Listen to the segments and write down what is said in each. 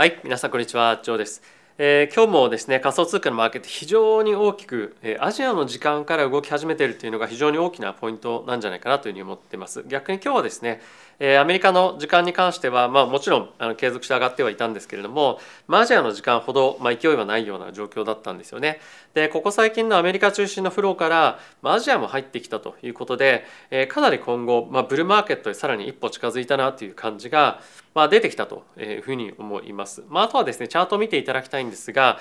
はい皆さんこんにちはジョーです、えー、今日もですね仮想通貨のマーケット非常に大きく、えー、アジアの時間から動き始めているというのが非常に大きなポイントなんじゃないかなというふうに思っています。逆に今日はですねえアメリカの時間に関しては、まあ、もちろんあの継続して上がってはいたんですけれども、まあ、アジアの時間ほど、まあ、勢いはないような状況だったんですよね。でここ最近のアメリカ中心のフローから、まあ、アジアも入ってきたということで、えー、かなり今後、まあ、ブルーマーケットにさらに一歩近づいたなという感じが、まあ、出てきたというふうに思います。まあ、あとはですねチャートを見ていただきたいんですが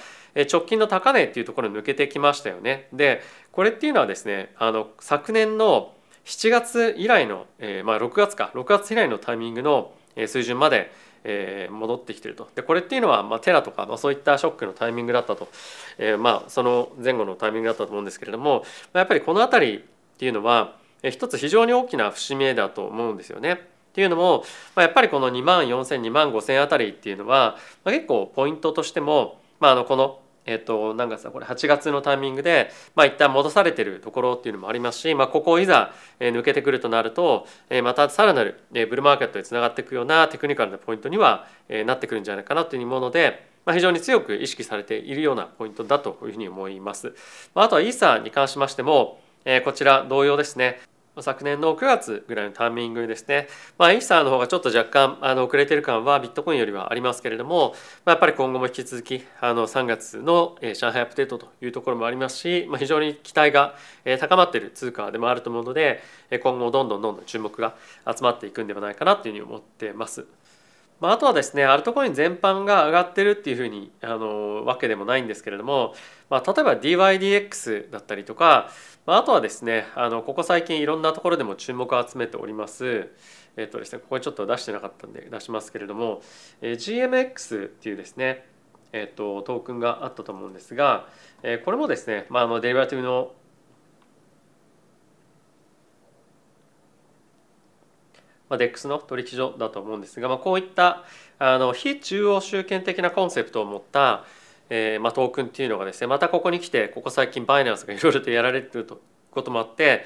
直近の高値っていうところ抜けてきましたよね。でこれっていうのはですねあの昨年の7月以来の、えー、まあ6月か。6月以来のタイミングの水準までえー、戻ってきてると。でこれっていうのは、まあ、テラとか、まあ、そういったショックのタイミングだったと、えー、まあその前後のタイミングだったと思うんですけれどもやっぱりこの辺りっていうのは、えー、一つ非常に大きな節目だと思うんですよね。っていうのも、まあ、やっぱりこの2万4,000 2万5,000あたりっていうのは、まあ、結構ポイントとしても、まあ、あのこのえっ、と何月だこれ8月のタイミングで、まあ、一旦戻されてるところっていうのもありますし、まあ、ここをいざ抜けてくるとなるとまたさらなるブルーマーケットにつながっていくようなテクニカルなポイントにはなってくるんじゃないかなというもので、まあ、非常に強く意識されているようなポイントだというふうに思います。あとはイーサーに関しましてもこちら同様ですね昨年の9月ぐらいのタイミングですね、まあ、イーサーの方がちょっと若干あの遅れてる感はビットコインよりはありますけれども、まあ、やっぱり今後も引き続きあの3月の上海アップデートというところもありますし、まあ、非常に期待が高まっている通貨でもあると思うので今後どんどんどんどん注目が集まっていくんではないかなというふうに思ってます。まあ、あとはですねアルトコイン全般が上がってるっていうふうにあのわけでもないんですけれども、まあ、例えば DYDX だったりとか、まあ、あとはですねあのここ最近いろんなところでも注目を集めております。えっとですねここにちょっと出してなかったんで出しますけれども、え GMX っていうですねえっとトークンがあったと思うんですが、えこれもですね、まあ、あのデリバティブのまあ、DEX の取引所だと思うんですが、まあ、こういったあの非中央集権的なコンセプトを持った、えーまあ、トークンっていうのがですねまたここに来てここ最近バイナンスがいろいろとやられてるとこともあって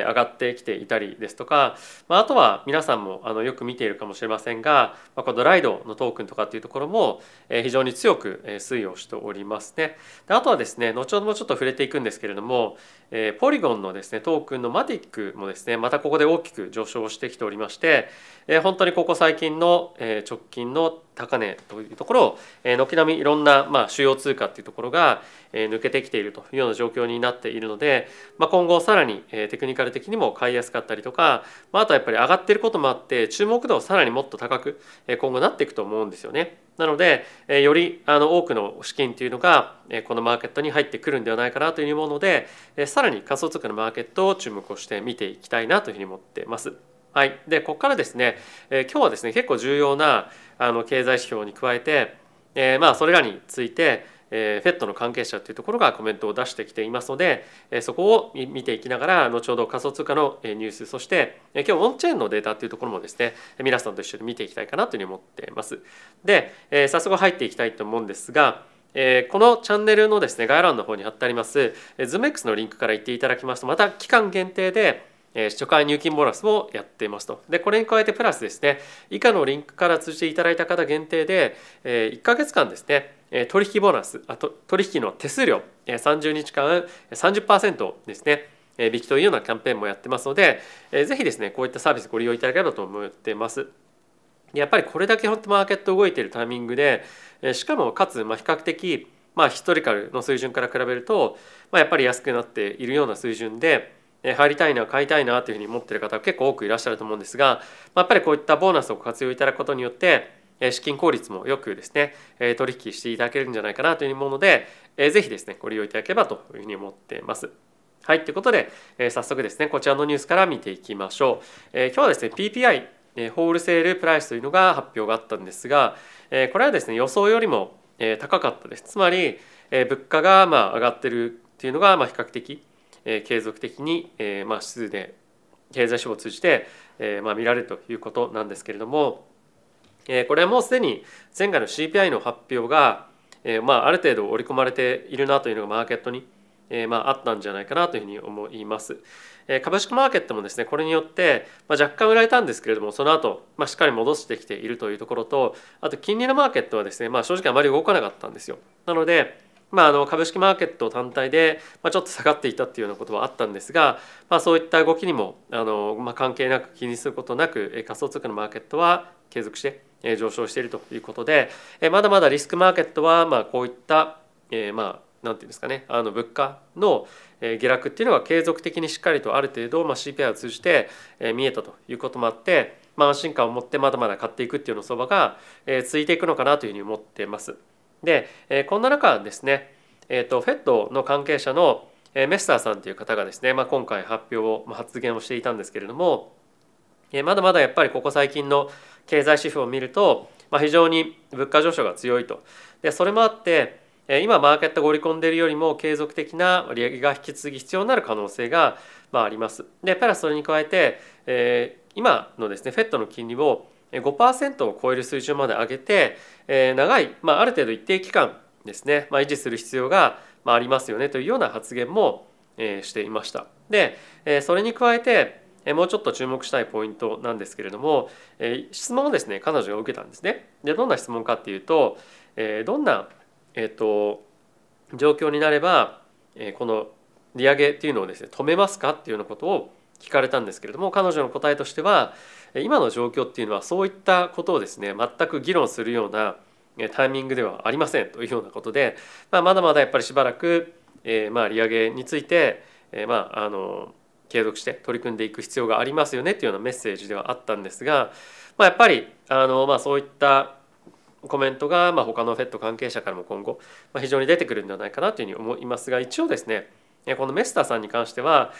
上がってきていたりですとか、まあ、とは皆さんもあのよく見ているかもしれませんが、ま、このライドのトークンとかっていうところも非常に強く推移をしておりますね。であとはですね後ほどもちょっと触れていくんですけれどもポリゴンのですねトークンのマティックもですねまたここで大きく上昇してきておりまして本当にここ最近の直近の高値というところを軒並みいろんなまあ主要通貨っていうところが抜けてきているというような状況になっているので、まあ、今後さらにテクニカル的にも買いやすかったりとか、まあ、あとはやっぱり上がっていることもあって注目度をさらにもっと高く今後なっていくと思うんですよね。なのでよりあの多くの資金というのがこのマーケットに入ってくるんではないかなというものでさらに仮想通貨のマーケットを注目をして見ていきたいなというふうに思ってます。はい、でここからですね、え今日はですね結構重要なあの経済指標に加えて、えー、まあそれらについてえー、FED の関係者というところがコメントを出してきていますので、えー、そこを見ていきながら後ほど仮想通貨のニュースそして、えー、今日オンチェーンのデータというところもですね皆さんと一緒に見ていきたいかなというふうに思っています。で、えー、早速入っていきたいと思うんですがえこのチャンネルのですね概要欄の方に貼ってあります ZoomX のリンクから行っていただきますとまた期間限定で初回入金ボーナスをやっていますと。で、これに加えてプラスですね、以下のリンクから通じていただいた方限定で、1ヶ月間ですね、取引ボーナス、あと取引の手数料、30日間30%ですね、引きというようなキャンペーンもやってますので、ぜひですね、こういったサービスご利用いただければと思ってます。やっぱりこれだけ本当マーケット動いているタイミングで、しかもかつま比較的まあヒストリカルの水準から比べると、まあ、やっぱり安くなっているような水準で、入りたいな買いたいなというふうに思ってる方結構多くいらっしゃると思うんですがやっぱりこういったボーナスを活用いただくことによって資金効率もよくですね取引していただけるんじゃないかなというものでぜひですねご利用いただければというふうに思っています。はい、ということで早速ですねこちらのニュースから見ていきましょう。今日はですね PPI ホールセールプライスというのが発表があったんですがこれはですね予想よりも高かったです。つまり物価がまあ上がってるっていうのがま比較的継続的にまあ指数で経済指標を通じてまあ見られるということなんですけれどもこれはもうすでに前回の CPI の発表がまあある程度織り込まれているなというのがマーケットにまああったんじゃないかなというふうに思います。株式マーケットもですねこれによって、若干売られたんですけれどもその後、まあしっかり戻してきているというところとあと金利のマーケットはですね、まあ、正直あまり動かなかったんですよ。なのでまあ、あの株式マーケット単体で、まあ、ちょっと下がっていたっていうようなことはあったんですが、まあ、そういった動きにもあの、まあ、関係なく気にすることなく仮想通貨のマーケットは継続して上昇しているということでまだまだリスクマーケットはまあこういった、えー、まあなんていうんですかねあの物価の下落っていうのが継続的にしっかりとある程度、まあ、CPI を通じて見えたということもあって、まあ、安心感を持ってまだまだ買っていくっていうの相場が続いていくのかなというふうに思ってます。でえこんな中ですね、えーと、と FED の関係者のメッサーさんという方がですね、まあ、今回発表を発言をしていたんですけれどもまだまだやっぱりここ最近の経済指標を見ると、まあ、非常に物価上昇が強いとでそれもあって今マーケットが織り込んでいるよりも継続的な利上げが引き継ぎ必要になる可能性がまああります。でプラスそれに加えて、えー、今のですね FED の金利を5%を超える水準まで上げて、え、長い、まあ、ある程度一定期間ですね、まあ、維持する必要が、あ、りますよねというような発言も、していました。で、それに加えてもうちょっと注目したいポイントなんですけれども、質問をですね彼女が受けたんですね。でどんな質問かっていうと、どんなえーと、状況になれば、この利上げっていうのをですね止めますかっていうようなことを聞かれたんですけれども彼女の答えとしては今の状況っていうのはそういったことをですね全く議論するようなタイミングではありませんというようなことで、まあ、まだまだやっぱりしばらく、えー、まあ利上げについて、えー、まああの継続して取り組んでいく必要がありますよねっていうようなメッセージではあったんですが、まあ、やっぱりあの、まあ、そういったコメントが、まあ、他の FED 関係者からも今後、ま、非常に出てくるんではないかなというふうに思いますが一応ですねこのメスターさんに関しては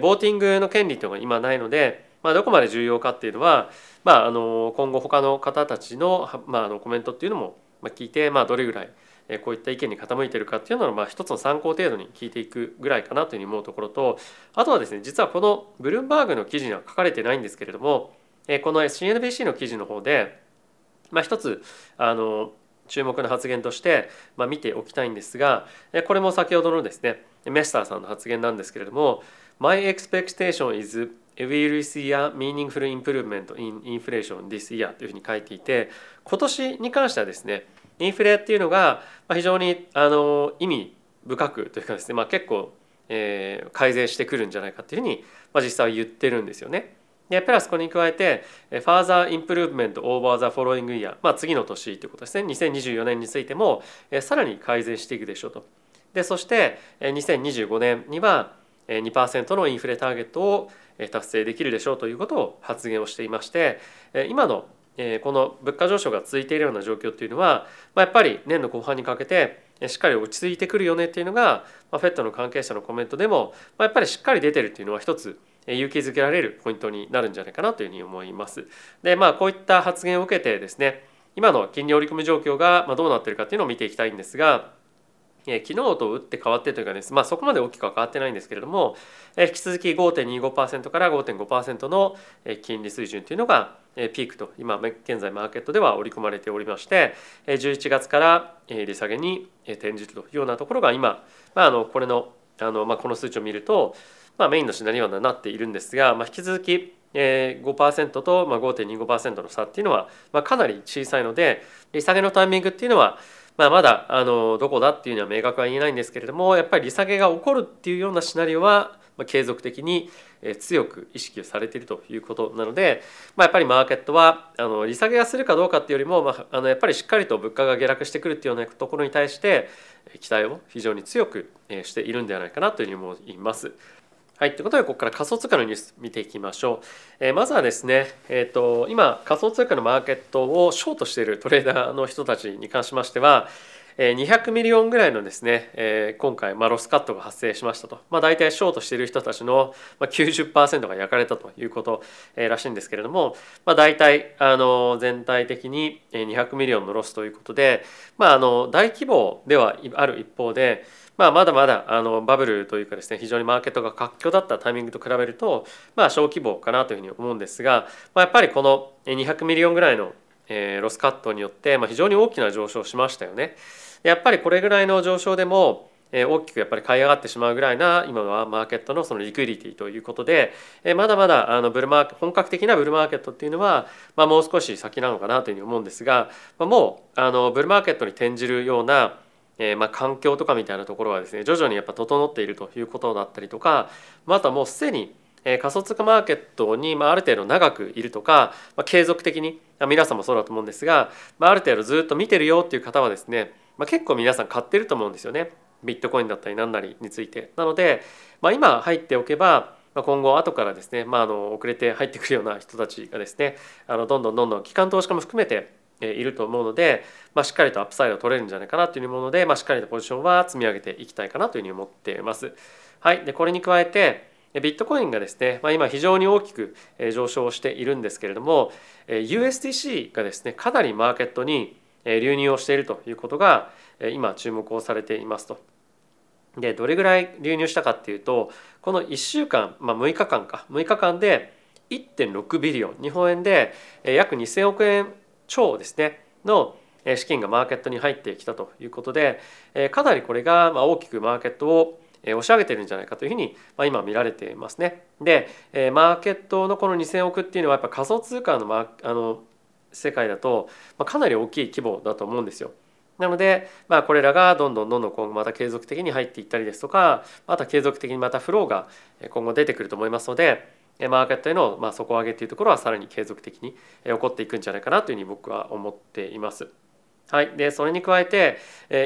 ボーティングの権利というのが今ないので、まあ、どこまで重要かっていうのは、まあ、あの今後他の方たちの,、まあ、あのコメントっていうのも聞いて、まあ、どれぐらいこういった意見に傾いてるかっていうのをまあ一つの参考程度に聞いていくぐらいかなというふうに思うところとあとはですね実はこのブルームバーグの記事には書かれてないんですけれどもこの CNBC の記事の方でまあ、一つあの注目の発言として、まあ、見ておきたいんですがこれも先ほどのですねメスターさんの発言なんですけれども「My expectation is we will see a meaningful improvement in inflation this year」というふうに書いていて今年に関してはですねインフレっていうのが非常にあの意味深くというかですね、まあ、結構、えー、改善してくるんじゃないかっていうふうに、まあ、実際は言ってるんですよね。でプラスこれに加えて Further Improvement Over the Following Year、まあ、次の年ということですね2024年についてもさらに改善していくでしょうとでそして2025年には2%のインフレターゲットを達成できるでしょうということを発言をしていまして今のこの物価上昇が続いているような状況というのはやっぱり年の後半にかけてしっかり落ち着いてくるよねっていうのが FED の関係者のコメントでもやっぱりしっかり出てるっていうのは一つ勇気づけられるポイントになるんじゃないかなというふうに思います。でまあこういった発言を受けてですね今の金利織り込み状況がどうなってるかっていうのを見ていきたいんですが昨日と打って変わってというかです、まあ、そこまで大きくは変わってないんですけれども引き続き5.25%から5.5%の金利水準というのがピークと今現在マーケットでは織り込まれておりまして11月から利下げに転じるというようなところが今、まあ、あのこれのあの、まあ、この数値を見るとまあ、メインのシナリオにはなっているんですが、まあ、引き続き5%と5.25%の差っていうのはかなり小さいので利下げのタイミングっていうのはまあまだあのどこだっていうのは明確は言えないんですけれどもやっぱり利下げが起こるっていうようなシナリオは継続的に強く意識されているということなので、まあ、やっぱりマーケットはあの利下げがするかどうかっていうよりも、まあ、あのやっぱりしっかりと物価が下落してくるっていうようなところに対して期待を非常に強くしているんではないかなというふうに思います。はい、ということでここから仮想通貨のニュース見ていきましょう。えー、まずはですね、えーと、今仮想通貨のマーケットをショートしているトレーダーの人たちに関しましては、えー、200 million ぐらいのですね、え、今回、まあ、ロスカットが発生しましたと、まあ、大体ショートしている人たちの90%が焼かれたということ、え、らしいんですけれども、まあ、大体あの全体的に200 million のロスということで、まあ、あの大規模ではある一方でまあ、まだまだあのバブルというかですね非常にマーケットが活況だったタイミングと比べると、まあ、小規模かなというふうに思うんですが、まあ、やっぱりこの200 million ぐらいのロスカットによって、まあ、非常に大きな上昇しましたよね。やっぱりこれぐらいの上昇でも大きくやっぱり買い上がってしまうぐらいな今はマーケットのその liquidity ということでまだまだあのブルマー本格的なブルマーケットっていうのは、まあ、もう少し先なのかなというふうに思うんですが、ま、もうあのブルマーケットに転じるようなえー、まあ環境とかみたいなところはですね徐々にやっぱ整っているということだったりとか、まあ、あとはもうすでに仮想通貨マーケットにある程度長くいるとか、ま、継続的に皆さんもそうだと思うんですが、まあ、る程度ずっと見てるよっていう方はですね、ま、結構皆さん買ってると思うんですよね。ビットコインだったり何なりについて。なので、ま、今入っておけば今後後からですね、まあ、あの遅れて入ってくるような人たちがですねあのどんどんどんどん機関投資家も含めていると思うので、まあ、しっかりとアップサイドを取れるんじゃないかなというもので、まあ、しっかりとポジションは積み上げていきたいかなというふうに思っています。はい、でこれに加えてビットコインがですね、まあ、今非常に大きく上昇しているんですけれども USDC がですねかなりマーケットに流入をしているということが今注目をされていますと。でどれぐらい流入したかっていうとこの1週間、まあ、6日間か6日間で1.6ビリオン日本円で約2,000億円超ですねの資金がマーケットに入ってきたということでかなりこれが大きくマーケットを押し上げてるんじゃないかというふうに今見られていますね。でマーケットのこの2,000億っていうのはやっぱ仮想通貨のあの世界だとかなり大きい規模だと思うんですよ。なので、まあ、これらがどんどんどんどん今後また継続的に入っていったりですとかまた継続的にまたフローが今後出てくると思いますのでマーケットへのま底上げというところはさらに継続的に起こっていくんじゃないかなというふうに僕は思っています。はい、でそれに加えて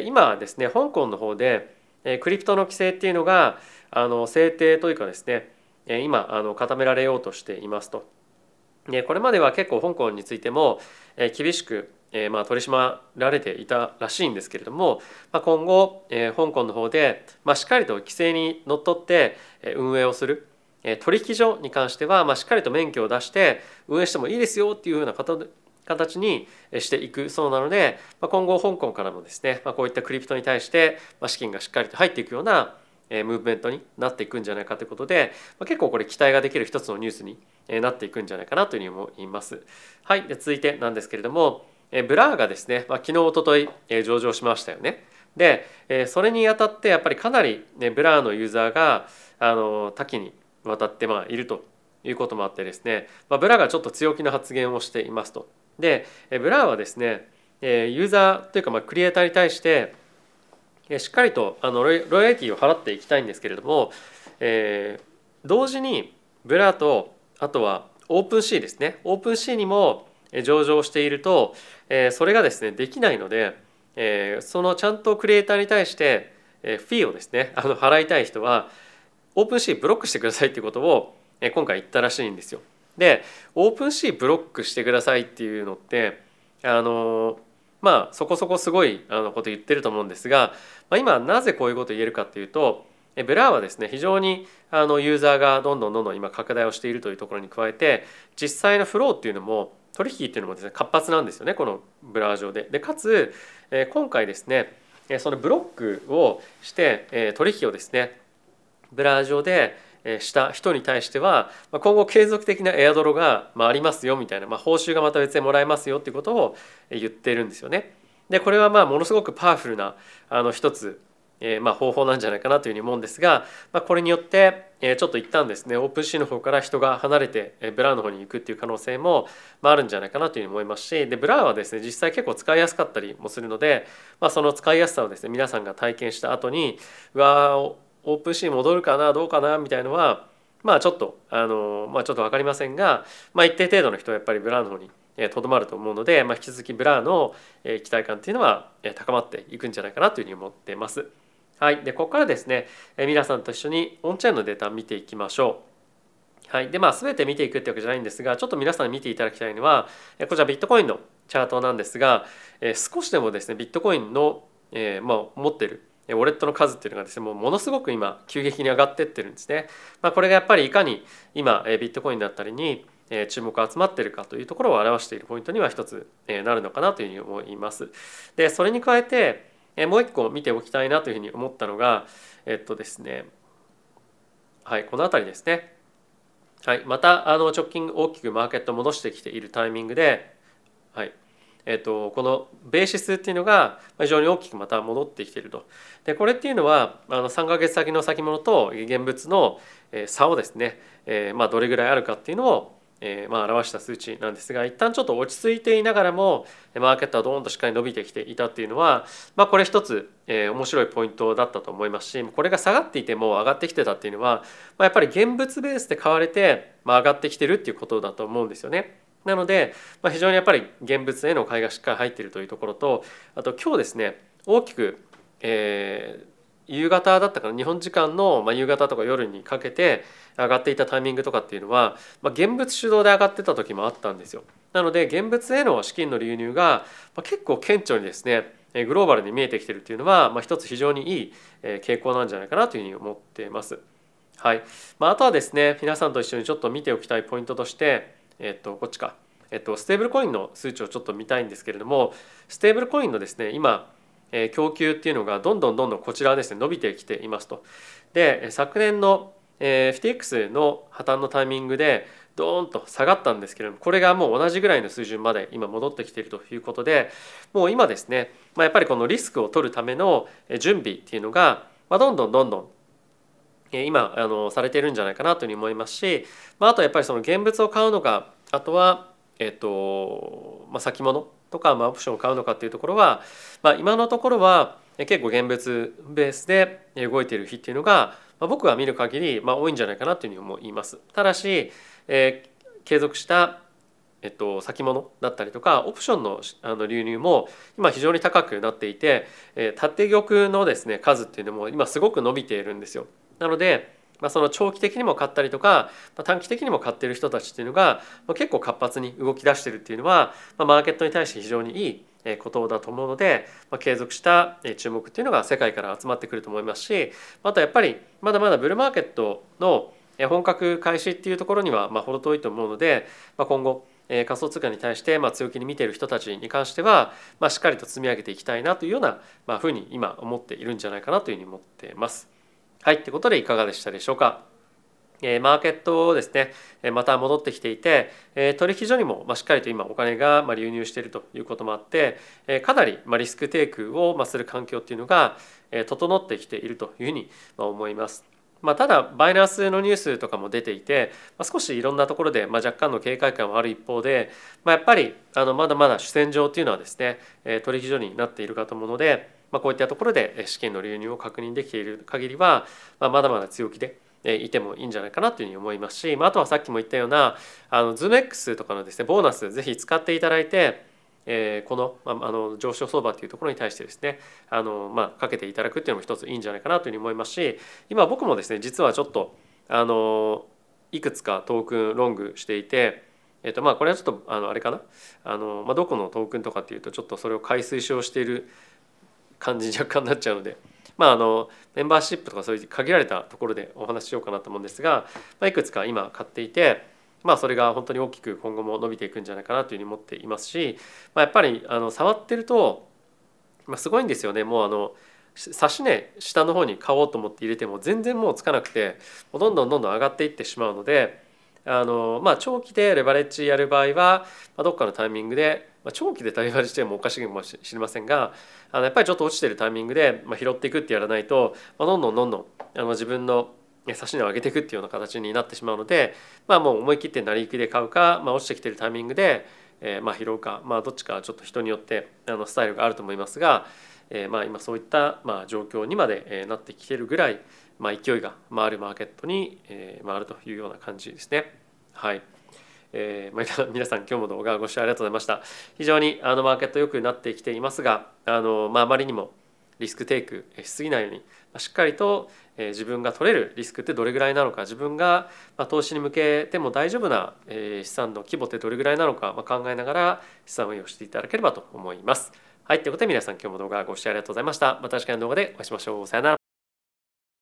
今ですね香港の方でクリプトの規制っていうのがあの制定というかですね今あの固められようとしていますと。でこれまでは結構香港についても厳しくえ、まあ取り締まられていたらしいんですけれども、まあ、今後、え、香港の方で、まあ、しっかりと規制にのっとって運営をする取引所に関しては、まあ、しっかりと免許を出して運営してもいいですよっていうような形にしていくそうなので、まあ、今後香港からもですね、まあ、こういったクリプトに対して資金がしっかりと入っていくようなムーブメントになっていくんじゃないかということで、まあ、結構これ期待ができる一つのニュースになっていくんじゃないかなというふうに思います。はい、で続いてなんですけれどもBlur がですね、まあ、昨日おととい上場しましたよね。でそれにあたってやっぱりかなり、ね、 Blur のユーザーがあの多岐にわたってまあいるということもあってですね、まあ、 Blur がちょっと強気な発言をしていますと。で Blur はですねユーザーというかまあクリエイターに対してしっかりとあのロイヤリティを払っていきたいんですけれども、えー、同時に Blur とあとは OpenSea ですね OpenSea にも上場しているとえそれがですねできないのでえそのちゃんとクリエイターに対してえフィーをですねあの払いたい人は OpenSea ブロックしてくださいってことを今回言ったらしいんですよ。で OpenSea ブロックしてくださいっていうのってあのまあそこそこすごいあのこと言ってると思うんですが、まあ、今なぜこういうこと言えるかっていうと Blur はですね非常にあのユーザーがどんどんどんどん今拡大をしているというところに加えて実際のフローっていうのも取引っていうのもですね活発なんですよねこの Blur 上で。でかつ今回ですねそのブロックをして取引をですね Blur 上でした人に対しては今後継続的なエアドロがありますよみたいな、まあ、報酬がまた別でもらえますよっていうことを言ってるんですよね。でこれはまあものすごくパワフルなあの一つえまあ方法なんじゃないかなというふうに思うんですが、まあ、これによって、ちょっと一旦ですね OpenSea の方から人が離れて、 Blur の方に行くっていう可能性も、あ、るんじゃないかなというふうに思いますしで Blur はですね実際結構使いやすかったりもするので、まあ、その使いやすさをですね皆さんが体験した後にうわ OpenSea 戻るかなどうかなみたいのはまあちょっとあのまあちょっと分かりませんが、まあ、一定程度の人はやっぱり Blur の方にとどまると思うので、まあ、引き続き Blur の期待感っていうのは高まっていくんじゃないかなというふうに思ってます。はい、でここからですね皆さんと一緒にオンチェーンのデータ見ていきましょう。はい、でまあ全て見ていくってわけじゃないんですがちょっと皆さんに見ていただきたいのはこちらビットコインのチャートなんですが少しでもですねビットコインの、えー、まあ、持ってるウォレットの数っていうのがですねもうものすごく今急激に上がってってるんですね。まあ、これがやっぱりいかに今ビットコインだったりに注目が集まっているかというところを表しているポイントには一つなるのかなというふうに思います。でそれに加えてもう一個見ておきたいなというふうに思ったのがえっとですねはいこの辺りですね。はい、またあの直近大きくマーケット戻してきているタイミングで、はいえー、とこのベーシスっていうのが非常に大きくまた戻ってきていると。でこれっていうのはあの3か月先の先物と現物の差をですね、え、まあどれぐらいあるかっていうのをえ、まあ表した数値なんですが一旦ちょっと落ち着いていながらもマーケットはドーンとしっかり伸びてきていたっていうのは、まあ、これ一つ、え、面白いポイントだったと思いますしこれが下がっていても上がってきてたっていうのは、まあ、やっぱり現物ベースで買われて、まあ、上がってきてるっていうことだと思うんですよね。なので、まあ、非常にやっぱり現物への買いがしっかり入っているというところとあと今日ですね大きく、えー、夕方だったかな日本時間の、まあ、夕方とか夜にかけて上がっていたタイミングとかっていうのは、まあ、現物主導で上がってた時もあったんですよ。なので現物への資金の流入が、まあ、結構顕著にですねグローバルに見えてきてるっていうのは、まあ、一つ非常にいい傾向なんじゃないかなというふうに思っています。はいまあ、あとはですね皆さんと一緒にちょっと見ておきたいポイントとして、えっと、こっちか、えっと、ステーブルコインの数値をちょっと見たいんですけれどもステーブルコインのですね今え供給っていうのがどんどんどんどんこちらですね伸びてきていますと。で昨年の、え FTX の破綻のタイミングでドーンと下がったんですけれどもこれがもう同じぐらいの水準まで今戻ってきているということでもう今ですね、まあ、やっぱりこのリスクを取るための準備っていうのが、まあ、どんどんどんどん今あのされているんじゃないかなというふうに思いますし、まあ、あとやっぱりその現物を買うのかあとは、えっとまあ、先物とか、まあ、オプションを買うのかっていうところは、まあ、今のところは結構現物ベースで動いている日っていうのが、まあ、僕が見る限り、まあ、多いんじゃないかなというふうに思います。ただし、えー、継続したえっと、先物だったりとかオプションのあの流入も今非常に高くなっていて、えー、縦玉のですね数っていうのも今すごく伸びているんですよ。なのでまあ、その長期的にも買ったりとか、まあ、短期的にも買ってる人たちっていうのが、まあ、結構活発に動き出してるっていうのは、まあ、マーケットに対して非常にいいことだと思うので、まあ、継続した注目っていうのが世界から集まってくると思いますしあとやっぱりまだまだブルーマーケットの本格開始っていうところにはま程遠いと思うので、まあ、今後仮想通貨に対してま強気に見ている人たちに関しては、ま、しっかりと積み上げていきたいなというようなふうに今思っているんじゃないかなというふうに思ってます。はいということでいかがでしたでしょうか。マーケットですねまた戻ってきていて取引所にもしっかりと今お金が流入しているということもあってかなりリスクテイクをする環境っていうのが整ってきているというふうに思います。まあ、ただバイナンスのニュースとかも出ていて、ま、少しいろんなところで、まあ、若干の警戒感はある一方で、ま、やっぱりあのまだまだ主戦場っていうのはですね取引所になっているかと思うので、まあ、こういったところで資金の流入を確認できている限りは、まあ、まだまだ強気でいてもいいんじゃないかなというふうに思いますし、まあ、あとはさっきも言ったようなあの ZoomX とかのですねボーナスぜひ使っていただいてえー、この,、まあ、あの上昇相場というところに対してですねあの、まあ、かけていただくっていうのも一ついいんじゃないかなというふうに思いますし今僕もですね実はちょっとあのいくつかトークンロングしていてえっとまあこれはちょっとあのあれかな？あの、まあ、どこのトークンとかっていうとちょっとそれを買い推奨している感じに若干なっちゃうので、まあ、あのメンバーシップとかそういう限られたところでお話ししようかなと思うんですが、まあ、いくつか今買っていて、まあ、それが本当に大きく今後も伸びていくんじゃないかなというふうに思っていますし、まあ、やっぱりあの触ってると、まあ、すごいんですよね。もうあの指値下の方に買おうと思って入れても全然もうつかなくてどんどんどんどん上がっていってしまうのであの、まあ、長期でレバレッジやる場合は、まあ、どっかのタイミングでまあ、長期で対話してもおかしいかもしれませんがあのやっぱりちょっと落ちてるタイミングで、まあ、拾っていくってやらないと、まあ、どんどんどんどんあの自分の指し値を上げていくっていうような形になってしまうので、まあ、もう思い切って成り行きで買うか、まあ、落ちてきてるタイミングで、えー、まあ拾うか、まあ、どっちかちょっと人によってあのスタイルがあると思いますが、えー、まあ今そういったまあ状況にまでなってきてるぐらい、まあ、勢いが回るマーケットに回るというような感じですね。はいえー、まあ、皆さん今日も動画をご視聴ありがとうございました非常にあのマーケット良くなってきていますがあの、まあ、あまりにもリスクテイクしすぎないようにしっかりと自分が取れるリスクってどれぐらいなのか自分が投資に向けても大丈夫な資産の規模ってどれぐらいなのか考えながら資産運用していただければと思います。はい、ということで皆さん今日も動画ご視聴ありがとうございました。また次回の動画でお会いしましょう。さよなら。